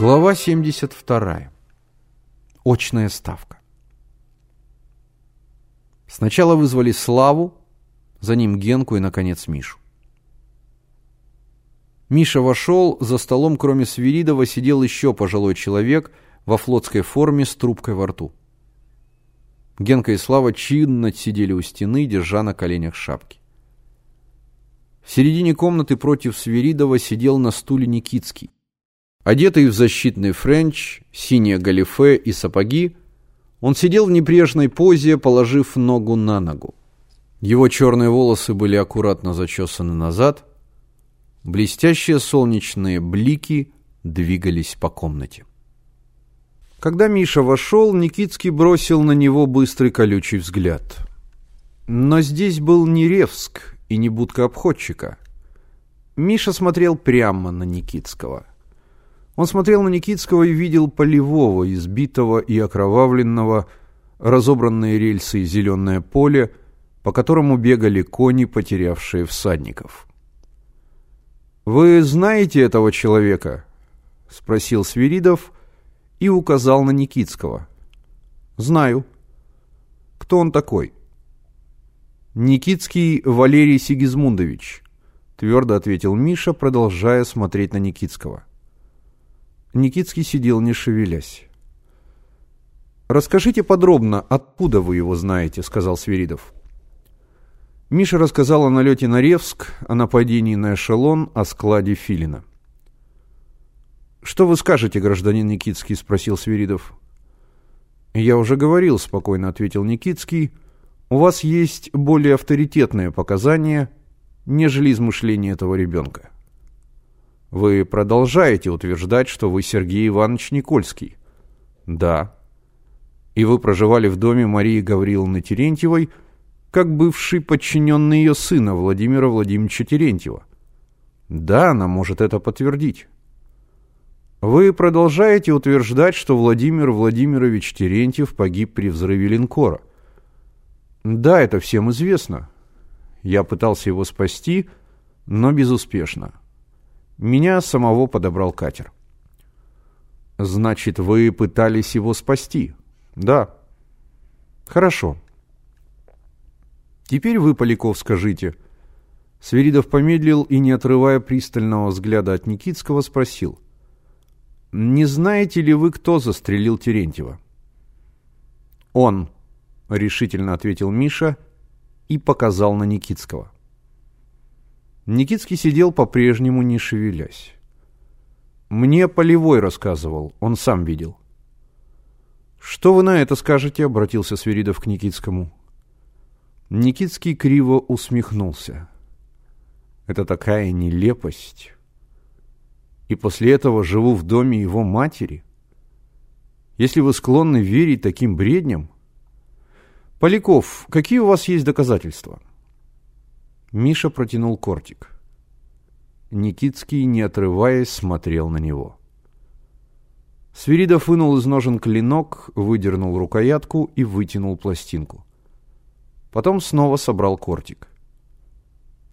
Глава 72. Очная ставка. Сначала вызвали Славу, за ним Генку и, наконец, Мишу. Миша вошел, за столом, кроме Свиридова, сидел еще пожилой человек во флотской форме с трубкой во рту. Генка и Слава чинно сидели у стены, держа на коленях шапки. В середине комнаты против Свиридова сидел на стуле Никитский. Одетый в защитный френч, синее галифе и сапоги, он сидел в небрежной позе, положив ногу на ногу. Его черные волосы были аккуратно зачесаны назад, блестящие солнечные блики двигались по комнате. Когда Миша вошел, Никитский бросил на него быстрый колючий взгляд. Но здесь был не Ревск и не будка обходчика. Миша смотрел прямо на Никитского. Он смотрел на Никитского и видел полевого, избитого и окровавленного, разобранные рельсы и зеленое поле, по которому бегали кони, потерявшие всадников. «Вы знаете этого человека?» — спросил Свиридов и указал на Никитского. «Знаю». «Кто он такой?» «Никитский Валерий Сигизмундович», — твердо ответил Миша, продолжая смотреть на Никитского. Никитский сидел, не шевелясь. «Расскажите подробно, откуда вы его знаете», — сказал Свиридов. Миша рассказал о налете на Ревск, о нападении на эшелон, о складе Филина. «Что вы скажете, гражданин Никитский?» — спросил Свиридов. «Я уже говорил», — спокойно ответил Никитский. «У вас есть более авторитетные показания, нежели измышления этого ребенка». Вы продолжаете утверждать, что вы Сергей Иванович Никольский? Да. И вы проживали в доме Марии Гавриловны Терентьевой, как бывший подчиненный ее сына Владимира Владимировича Терентьева? Да, она может это подтвердить. Вы продолжаете утверждать, что Владимир Владимирович Терентьев погиб при взрыве линкора? Да, это всем известно. Я пытался его спасти, но безуспешно. Меня самого подобрал катер. Значит, вы пытались его спасти? Да. Хорошо. Теперь вы, Поляков, скажите. Свиридов помедлил и, не отрывая пристального взгляда от Никитского, спросил. Не знаете ли вы, кто застрелил Терентьева? Он, решительно ответил Миша и показал на Никитского. Никитский сидел по-прежнему, не шевелясь. «Мне Полевой рассказывал, он сам видел». «Что вы на это скажете?» — обратился Свиридов к Никитскому. Никитский криво усмехнулся. «Это такая нелепость. И после этого живу в доме его матери. Если вы склонны верить таким бредням...» «Поляков, какие у вас есть доказательства?» Миша протянул кортик. Никитский, не отрываясь, смотрел на него. Свиридов вынул из ножен клинок, выдернул рукоятку и вытянул пластинку. Потом снова собрал кортик.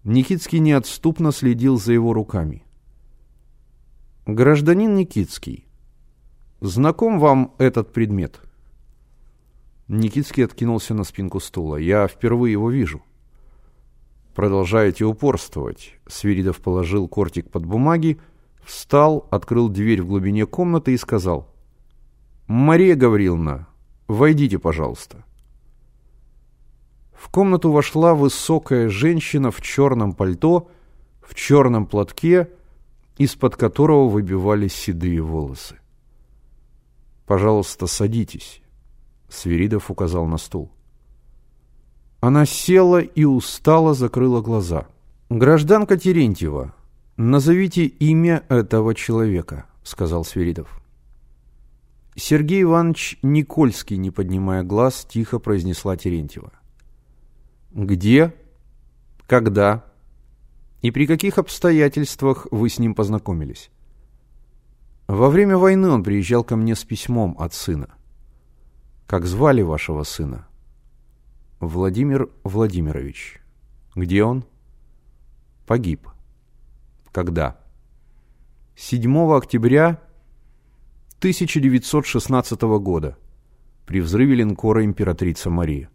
Никитский неотступно следил за его руками. «Гражданин Никитский, знаком вам этот предмет?» Никитский откинулся на спинку стула. «Я впервые его вижу». Продолжаете упорствовать. Свиридов положил кортик под бумаги, встал, открыл дверь в глубине комнаты и сказал. «Мария Гавриловна, войдите, пожалуйста». В комнату вошла высокая женщина в черном пальто, в черном платке, из-под которого выбивались седые волосы. «Пожалуйста, садитесь», — Свиридов указал на стул. Она села и устало закрыла глаза. «Гражданка Терентьева, назовите имя этого человека», — сказал Свиридов. Сергей Иванович Никольский, не поднимая глаз, тихо произнесла Терентьева. «Где? Когда? И при каких обстоятельствах вы с ним познакомились?» «Во время войны он приезжал ко мне с письмом от сына». «Как звали вашего сына?» Владимир Владимирович. Где он? Погиб. Когда? 7 октября 1916 года при взрыве линкора «Императрица Мария».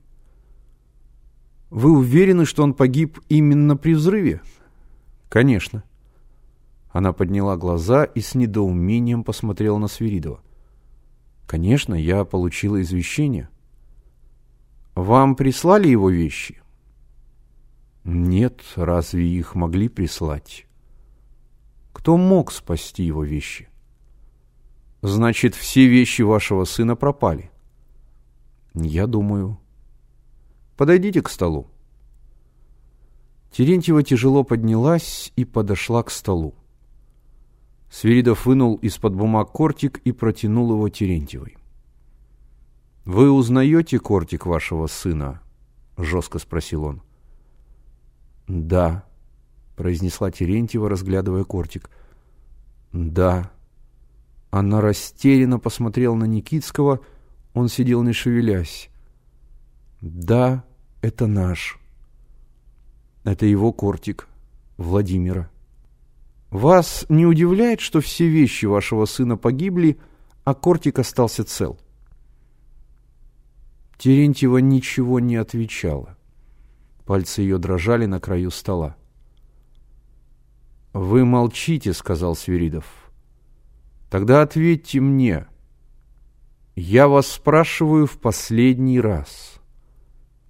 Вы уверены, что он погиб именно при взрыве? Конечно. Она подняла глаза и с недоумением посмотрела на Свиридова. Конечно, я получила извещение. Вам прислали его вещи? Нет, разве их могли прислать? Кто мог спасти его вещи? Значит, все вещи вашего сына пропали. Я думаю. Подойдите к столу. Терентьева тяжело поднялась и подошла к столу. Свиридов вынул из-под бумаг кортик и протянул его Терентьевой. «Вы узнаете кортик вашего сына?» — жестко спросил он. «Да», — произнесла Терентьева, разглядывая кортик. «Да». Она растерянно посмотрела на Никитского, он сидел не шевелясь. «Да, это наш. Это его кортик, Владимира». Вас не удивляет, что все вещи вашего сына погибли, а Кортик остался цел? Терентьева ничего не отвечала. Пальцы ее дрожали на краю стола. «Вы молчите», — сказал Свиридов. «Тогда ответьте мне. Я вас спрашиваю в последний раз.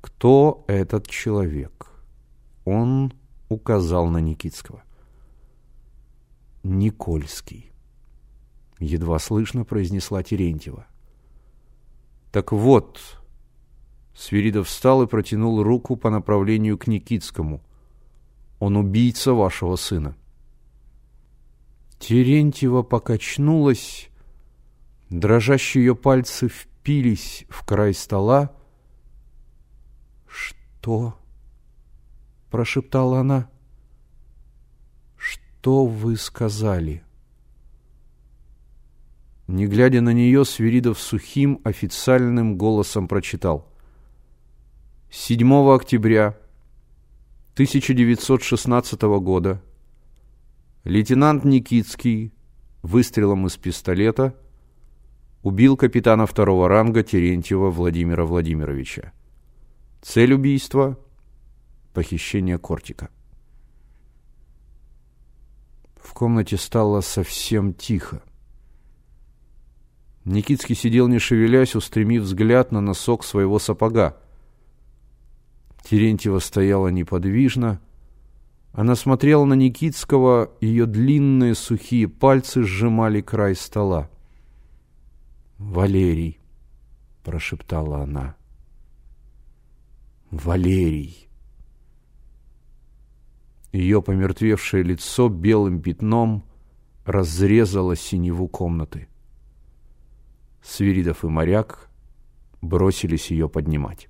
Кто этот человек?» Он указал на Никитского. Никольский. Едва слышно произнесла Терентьева. Так вот, Свиридов встал и протянул руку по направлению к Никитскому. Он убийца вашего сына. Терентьева покачнулась, дрожащие ее пальцы впились в край стола. «Что?» — прошептала она что вы сказали?» Не глядя на нее, Свиридов сухим официальным голосом прочитал. 7 октября 1916 года лейтенант Никитский выстрелом из пистолета убил капитана второго ранга Терентьева Владимира Владимировича. Цель убийства – похищение кортика. В комнате стало совсем тихо. Никитский сидел не шевелясь, устремив взгляд на носок своего сапога. Терентьева стояла неподвижно. Она смотрела на Никитского, ее длинные сухие пальцы сжимали край стола. «Валерий», — прошептала она. «Валерий». Ее помертвевшее лицо белым пятном разрезало синеву комнаты. Свиридов и моряк бросились ее поднимать.